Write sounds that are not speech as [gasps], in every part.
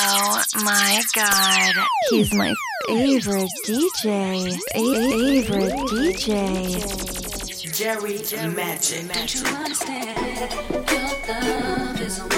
Oh my god. He's my favorite DJ. favorite DJ. Jerry Magic. Don't you understand? Your love is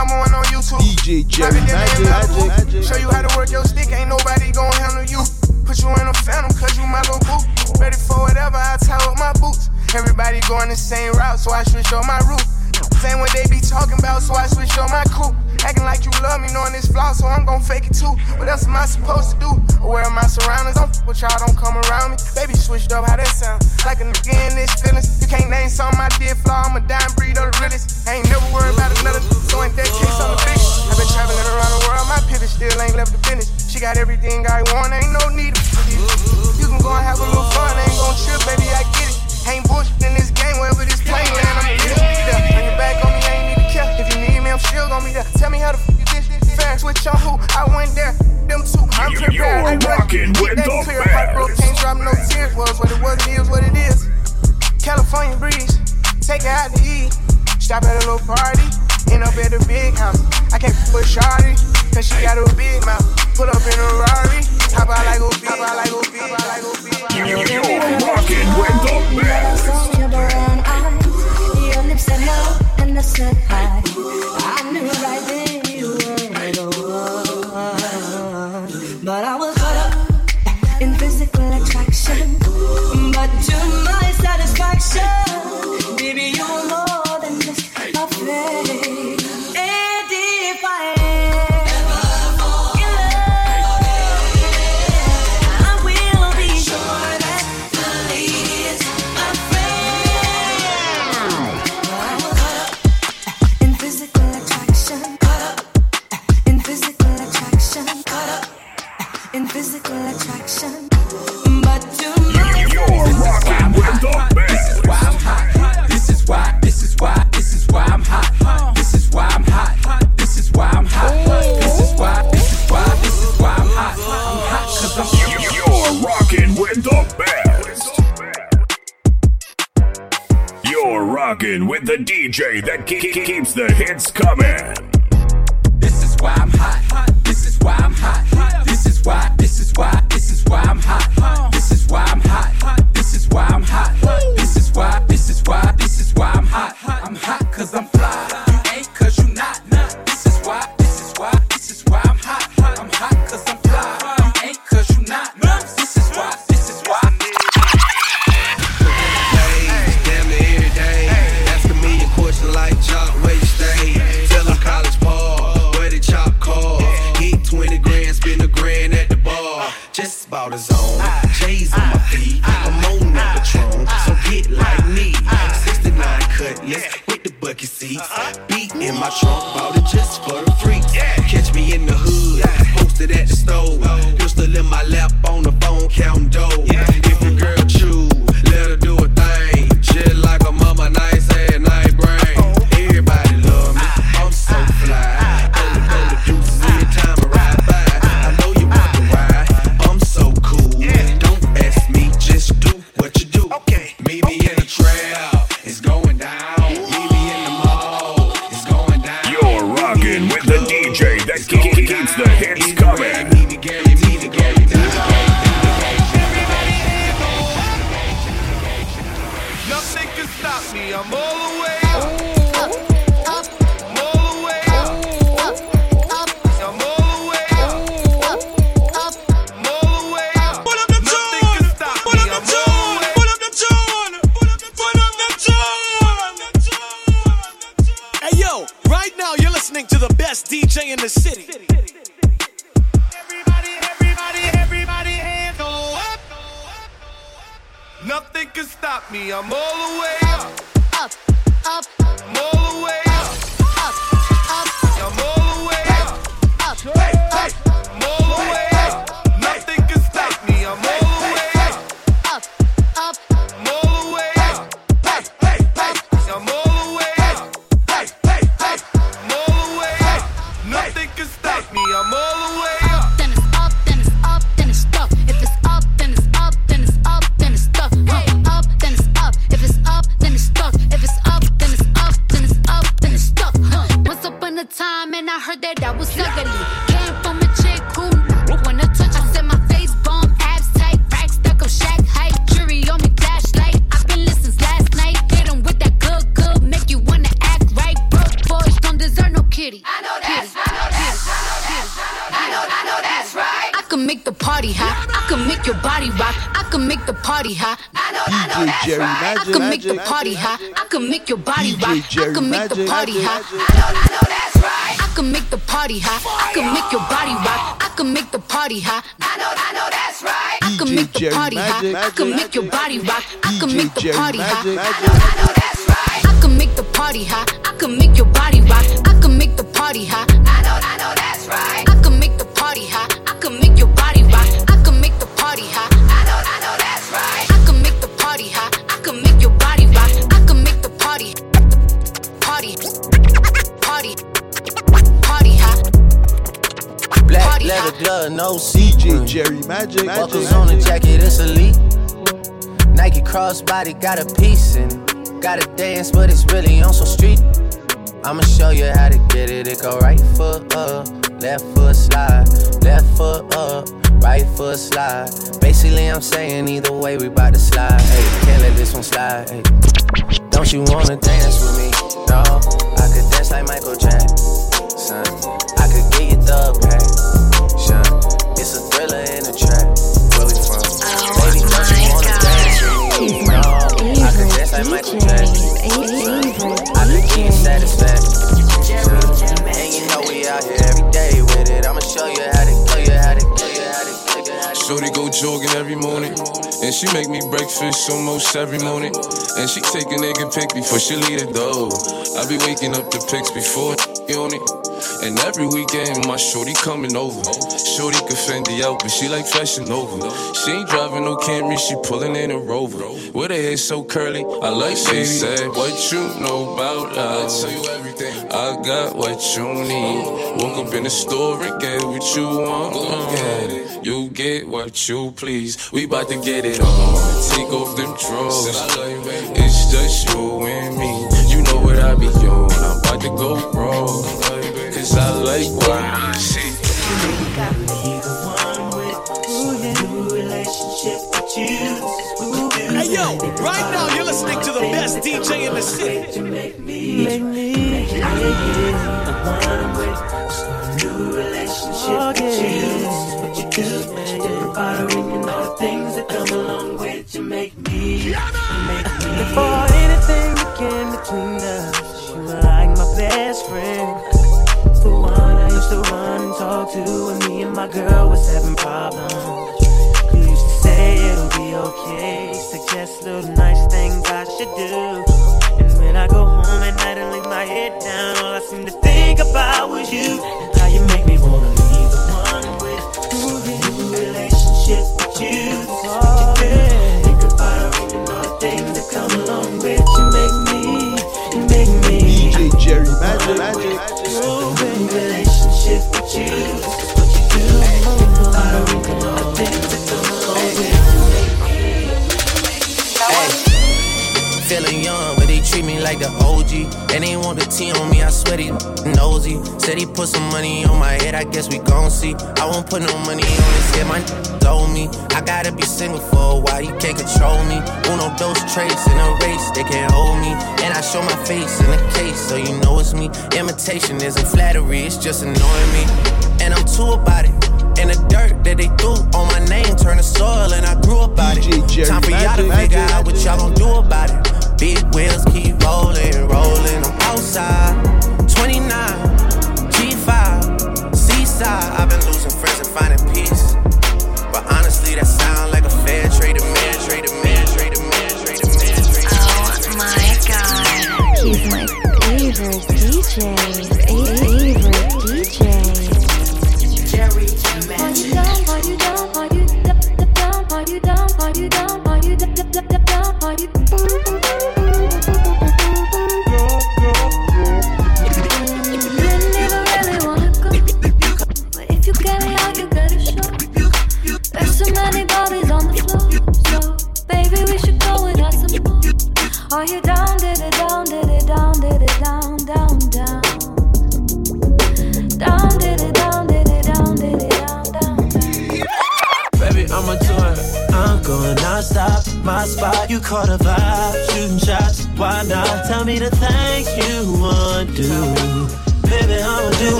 number one on YouTube. DJ Jerry Magic, Magic, Magic. Show you how to work your stick, ain't nobody gonna handle you. Put you in a phantom, cause you my little boo. Ready for whatever, I tie up my boots. Everybody going the same route, so I switch on my route. Same what they be talking about, so I switch on my crew. Acting like you love me, knowing this flaw, so I'm gon' fake it too. What else am I supposed to do? Aware of my surroundings, don't f- with y'all, don't come around me. Baby switched up, how that sound? Like a nigga in this feeling, You can't name something I did flaw, I'm a dime but I was. DJ that keeps the hits coming. This is why I'm hot. This is why I'm hot. This is why. This is why. This is why I'm hot. This is why I'm hot. This is why I'm hot. This is why. This is why. This is why I'm hot. I'm hot cause I'm counting dough. Listening to the best DJ in the city. Everybody, everybody, everybody, hands go up. Nothing can stop me. I'm all the way up. Up, up, I'm all the way up. up, up, I'm all the way up. up, up, I'm all the way up. Body rock. I can make the party hot. I know, I know that's Jerry right. I can make the party hot. I can make your body rock. I can make the party hot. I know, I know that's right. I can make the party hot. I can make your body rock. I can make the party hot. I know, I know that's right. I can make the party hot. I can make your body rock. I can make the party hot. I know, I know that's right. I can make the party hot. I can make your body rock. I can make the party hot. Black Party leather glove, no DJ sequin. Jerry Magic. Buckles on the jacket, it's elite. Nike crossbody got a piece and got to dance, but it's really on some street. I'ma show you how to get it. It go right foot up, left foot slide, left foot up, right foot slide. Basically, I'm saying either way, we bout to slide. Hey, can't let this one slide. Hey. Don't you wanna dance with me? No, I could dance like Michael Jackson. I could get you the passion. Michael DJ. Jackson. Favorite I could give you DJ. satisfaction. And you know we out here every day with it. I'ma show you how to, show you how to, show you how to, show you how to. Shorty go jogging every morning. And she make me breakfast almost every morning. And she take a nigga pic before she leave the door. I be waking up the pics before on it. And every weekend, my shorty coming over. Shorty could Fendi out, but she like fashion over. She ain't driving no Camry, she pulling in a Rover. With her hair so curly, I like she said, What you know about love? I tell you everything. I got what you need. Woke up in the store and get what you want. Get it. You get what you please. We bout to get it on. Take off them drawers. It's just you and me. You know what I be on. I'm about to go wrong. Cause I like what I see. You got me the one with a new relationship with you. Hey yo, right now you're listening to the best DJ in the city. Before anything began between us, you were like my best friend. Used to run and talk to when me and my girl was having problems. You used to say it'll be okay, suggest little nice things I should do. And when I go home at night and lay my head down, all I seem to think about was you and how you make me wanna leave the one with new relationship with you. DJ Jerry. And they want the T on me, I swear he nosy. Said he put some money on my head, I guess we gon' see. I won't put no money on his head, my told me. I gotta be single for a while, you can't control me. Uno, those traits in a race, they can't hold me. And I show my face in a case, so you know it's me. Imitation isn't flattery, it's just annoying me. And I'm too about it. And the dirt that they threw on my name turned to soil, and I grew about it. Time for y'all to figure out what y'all gon' do about it. Big wheels keep rolling, rolling. I'm outside. 29, G5, Seaside. I've been losing friends and finding peace. But honestly, that sound like a fair trade, a man. Oh my god, he's my favorite DJ.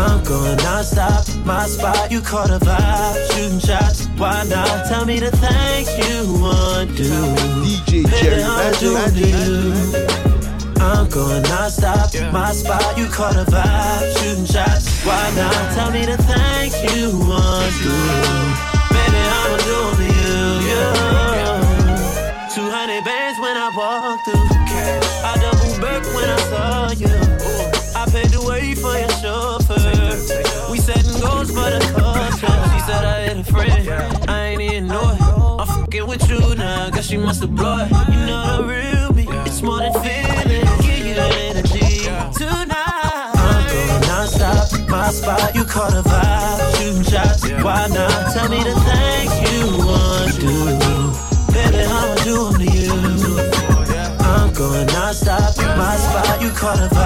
I'm going non-stop. My spot, you caught a vibe. Shooting shots, why not? Tell me the things you want to do. DJ Baby, Jerry I'ma Magic. do you. I'm going non-stop. My spot, you caught a vibe. Shooting shots, why not? Tell me the things you want to do. Baby, I'ma do it for you. Yeah. 200 bands when I walk through. I double back when I saw you. I paid the way for your chauffeur. We setting goals for the culture. She said I had a friend. I ain't even know it. I'm fucking with you now. Guess she must have blown it. You know the real me. It's more than feeling. Give you that energy tonight. I'm going non-stop. My spot, you caught a vibe. Shooting shots, why not? Tell me the things you want to do. Baby, I'ma do 'em to you. I'm going non-stop. My spot, you caught a vibe.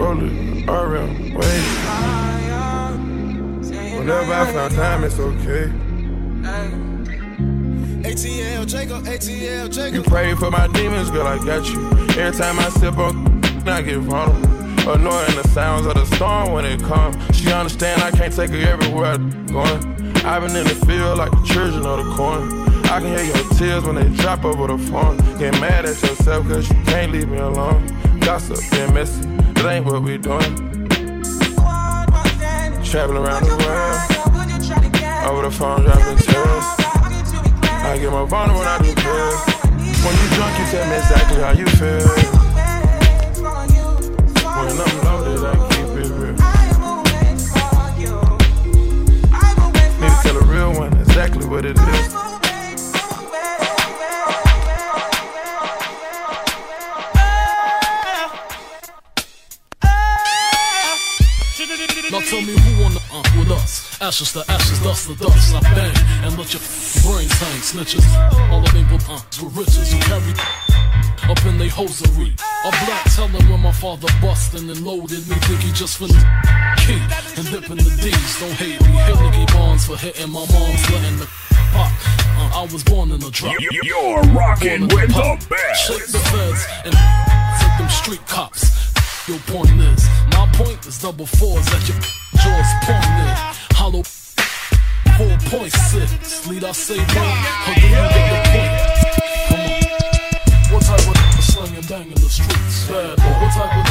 Presidential, roll it, wait. Whenever I found time, it's okay. ATL Jacob, ATL You Jacob. pray for my demons, girl, I got you. Every time I sip on, I get vulnerable. Annoying the sounds of the storm when it comes. She understand I can't take her everywhere I'm going. I've been in the field like the children of the corn. I can hear your tears when they drop over the phone. Get mad at yourself cause you can't leave me alone. Gossip and messy, that ain't what we doing. Traveling around the world, over the phone dropping tears. I get my vulnerable when I do drugs. When you drunk, you tell me exactly how you feel. When I'm loaded, I keep it real. Need to tell a real one exactly what it is. Ashes to ashes, dust to dust. I bang and let your brains hang. Snitches, all of them uh, with riches who carry up in they hosiery. A black teller when my father bustin' and loaded me. Think he just finna key and dipping the D's. Don't hate me. Hit Nicky Barnes for hitting my mom's letting the pop. Uh, I was born in a drop. You- You're rocking with the Shake best. the feds and take them street cops. Your point is, my point is double fours at your jaws pointed. Hollow 4.6. Lead I say one, the point? Come on. What type of slang and bang in the streets? Bad boy. What type of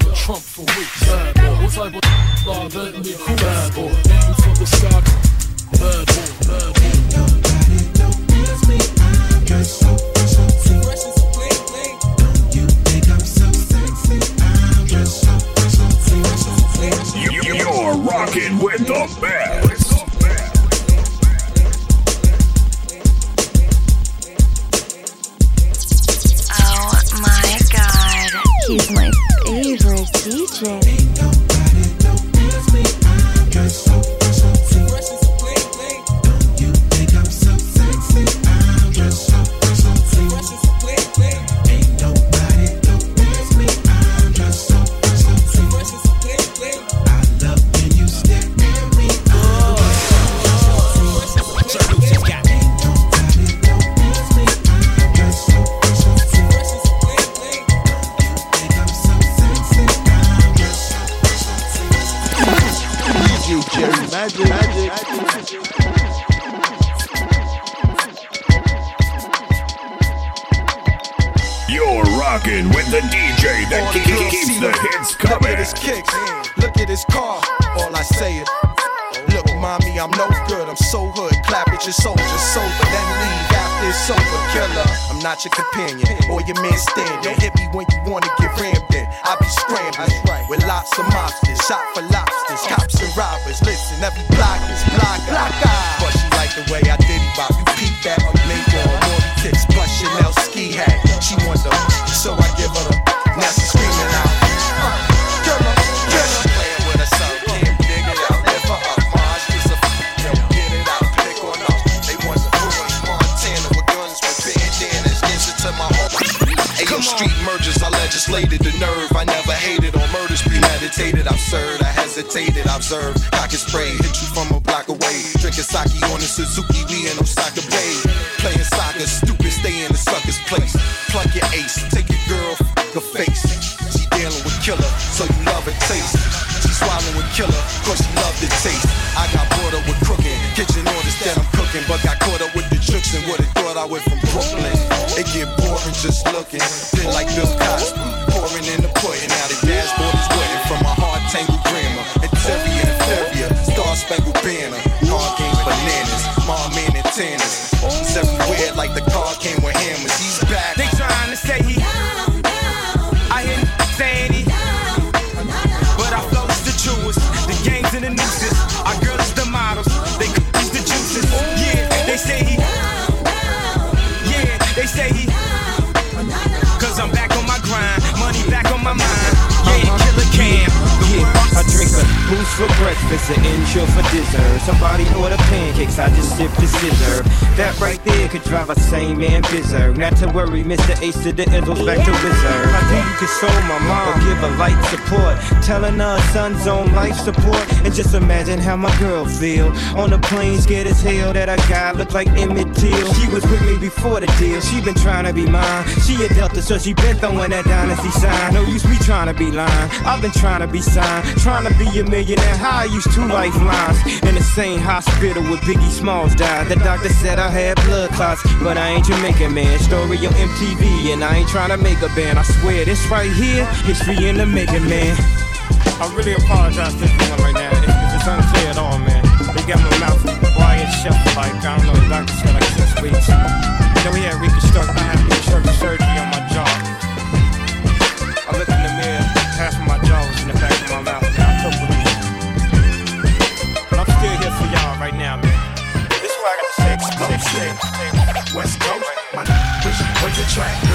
the for weeks? Bad boy. What type of law that me cool? Bad boy. Aim for the sky. Bad boy. Bad boy. You're rocking with the best. Oh my god, he's my favorite DJ. Hit me when you wanna get rammed in. I be scrambling with lots of mobsters, shot for lobsters, Hesitated, I observed. Cock and spray, hit you from a block away. Drinking sake on the Suzuki, we in Osaka Bay. Playing soccer, stupid, stay in the sucker's place. Plug your ace, take your girl, f her face. She dealing with killer, so you love her taste. She swallowing with killer, cause she love the taste. I got bored up with crooking, kitchen orders that I'm cooking, but got caught up with the tricks and would've thought I went from Brooklyn. It get boring just looking, feel like Bill Cosby, boost for breakfast, an Ensure for dessert. Somebody order pancakes, I just sip the scissor. That right there could drive a sane man berserk. Not to worry, Mr. Ace to the Izzles back to Wizard. How do you console my mom or give her light support? Telling her son's on life support. And just imagine how my girl feel. On the plane, scared as hell that I got look like Emmett Till. She was with me before the deal, she been trying to be mine. She a Delta, so she been throwing that dynasty sign. No use me trying to be lying. I've been trying to be signed, trying to be a millionaire. How I used two lifelines in the same hospital where Biggie Smalls died. The doctor said I had blood clots, but I ain't Jamaican man. Story on MTV, and I ain't trying to make a band. I swear this right here, history in the making, man. I really apologize to everyone right now if, it's unclear at all, man. They got my mouth quiet shut like, I don't know, the doctor said like six weeks. You know, we had reconstructive, I had surgery West Coast, my wish was a track.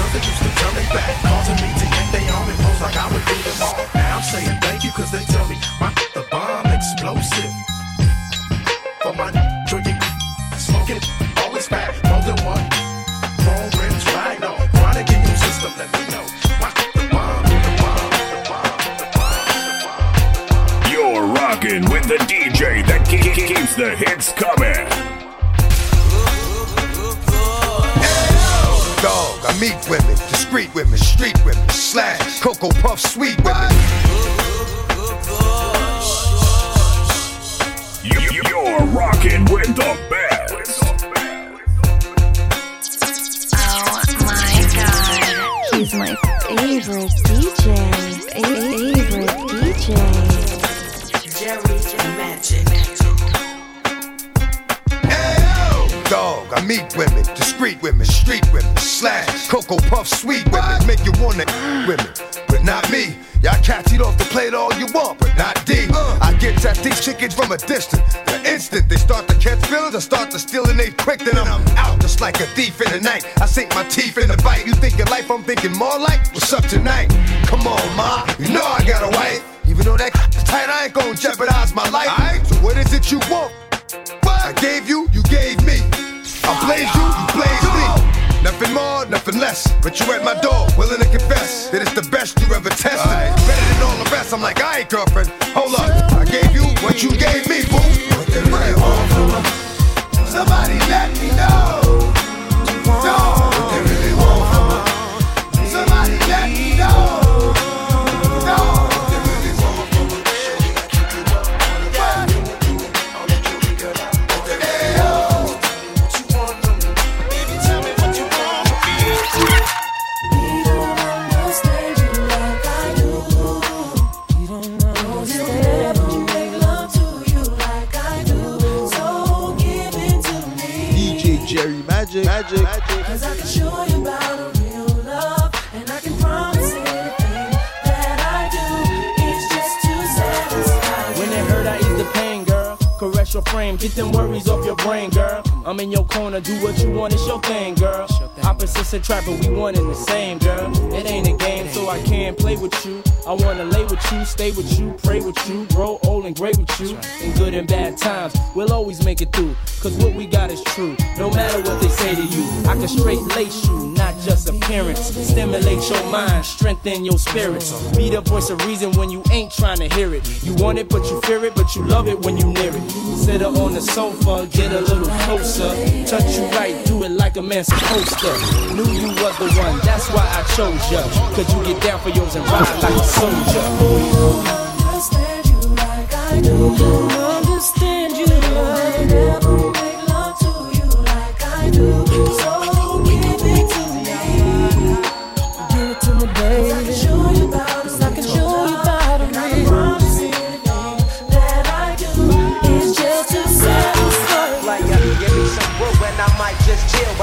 Dog, I meet women, discreet women, street women, slash, Cocoa Puff, sweet women, make you wanna [gasps] women, but not me. Y'all cats eat off the plate all you want, but not D. I get at these chickens from a distance. The instant they start to catch feelings, I start to steal and they quick, then I'm out just like a thief in the night. I sink my teeth in the bite. You think thinking life, I'm thinking more like, what's up tonight? Come on, ma, you know I got a wife. Though that tight, I ain't gonna jeopardize my life. Alright, so what is it you want? I gave you, you gave me. I blaze you, you blaze me. Nothing more, nothing less. But you at my door, willing to confess that it's the best you ever tested. Better than all the rest. I'm like, I ain't girlfriend. Hold up, I gave you what you gave me, boo. What they really want from? Somebody let me know. But we one and the same, girl. It ain't a game, so I can't play with you. I wanna lay with you, stay with you, pray with you, grow old and great with you. In good and bad times, always make it through. Cause what we got is true, no matter what they say to you. I can straight lace you, not just appearance. Stimulate your mind, strengthen your spirits. Be the voice of reason when you ain't trying to hear it. You want it, but you fear it, but you love it when you near it. Sit her on the sofa, get a little closer. Touch you right, do it like a man supposed to. Knew you was the one, that's why I chose ya. Could you get down for yours and ride like a soldier? I understand you like I do.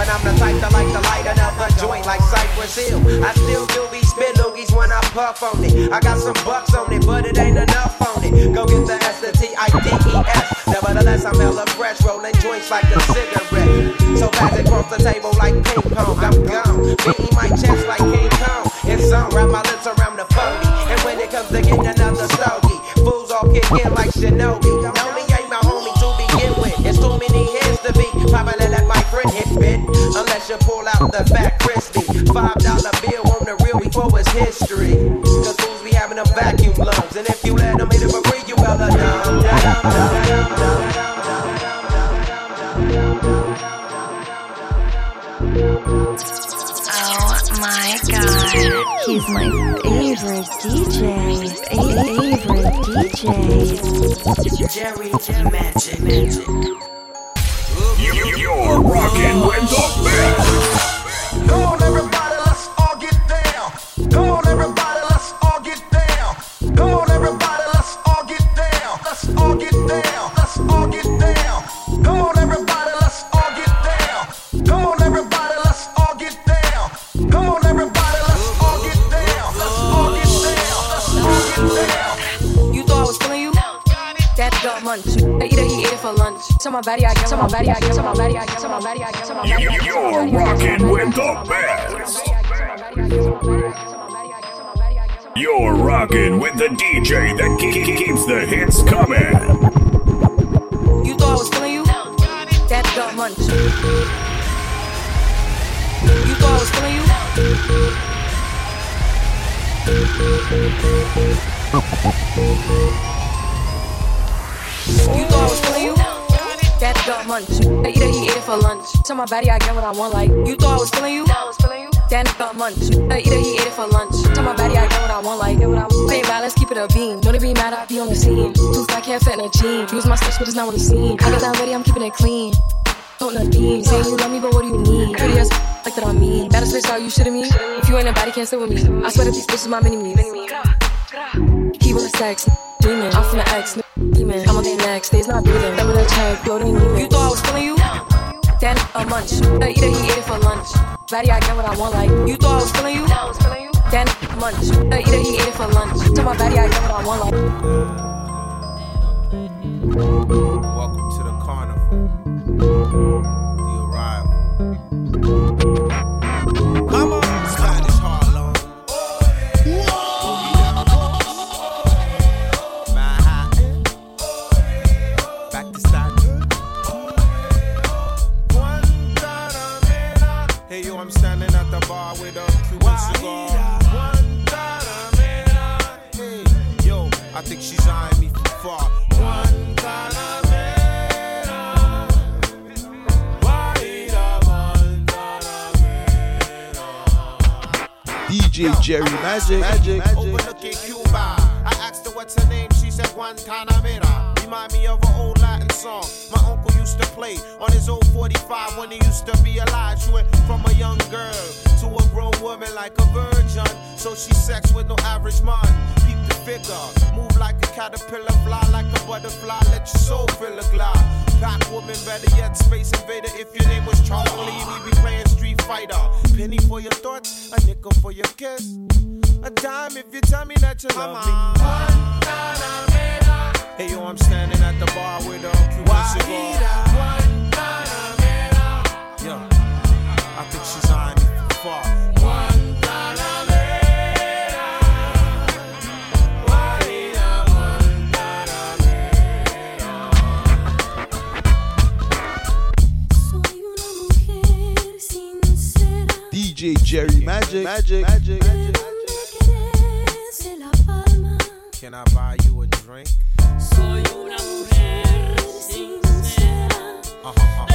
But I'm the type that like to light another joint like Cypress Hill. I still do be spit loogies when I puff on it. I got some bucks on it, but it ain't enough on it. Go get the S, the T, I, D, E, S. Nevertheless, I'm hella fresh, rolling joints like a cigarette. So fast across the table like ping pong, I'm gone. Beating my chest like King Kong. It's on, wrap my lips around the phony. And when it comes to getting another stogie, fools all kick in like Shinobi. Know me friend hit bit. Unless you pull out the fat crispy. Five dollar bill on the real before it's history. Cause fools be having them vacuum lungs. And if you let them hit it for free, you better dumb, dumb, dumb, dumb, dumb. Oh my god, he's my favorite DJ. Favorite DJ. Jerry Magic. Magic. You, you're rocking with the You thought I was feeling you? That got munch. I eat it, he ate it for lunch. Tell my body I get what I want, like you thought I was feeling you? That got munch. I eat it, he ate it for lunch. Tell my body I get what I want, like Play let's keep it a beam. To be mad, I be on the scene. Too fat, can't fit in a jean. Use my stitch, but it's not what it seems. I got that ready, I'm keeping it clean. Don't not beam. Saying you love me, but what do you need? Pretty as like that I mean. Baddest bitch, are you shitting me? If you ain't a body, can't sit with me. I swear to these bitches my mini me. He was sex, demon. I'm from the X, demon. I'm on their neck, stays not breathing. Double that check, floating demon. You thought I was feeling you? Then a munch. I eat it, he ate it for lunch. Body, I get what I want, like you thought I was feeling you? Then a munch. I eat it, he ate it for lunch. Tell my body, I get what I want, like. Welcome to the carnival. The arrival. magic. magic. Overlooking Cuba. I asked her what's her name, she said Guantanamera. Remind me of an old Latin song my uncle used to play on his old 45 when he used to be alive. She went from a young girl to a grown woman like a virgin. So she sex with no average man. Keep the figure, move like a caterpillar, fly like a butterfly, let your soul Black woman, better yet, Space Invader. If your name was Charlie, we'd be playing Street Fighter. Penny for your thoughts, a nickel for your kiss. A dime if you tell me that you love me. Hey yo, I'm standing at the bar with a Cuban cigar. Yeah, I think she's on me from far. Jerry Magic. Magic. Magic. Magic. Can I buy you a drink? Soy una mujer sincera. Uh-huh. uh-huh.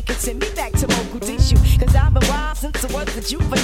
mistake and send me back to Mogadishu. Cause I've been wild since I was a juvenile.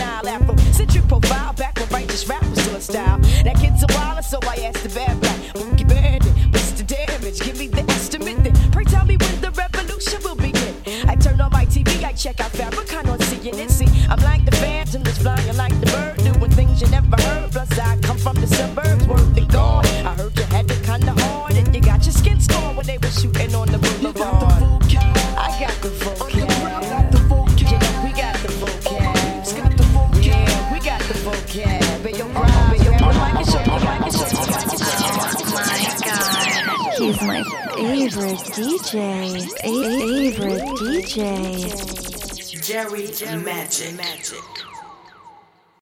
Jerry, Jerry Magic. Magic.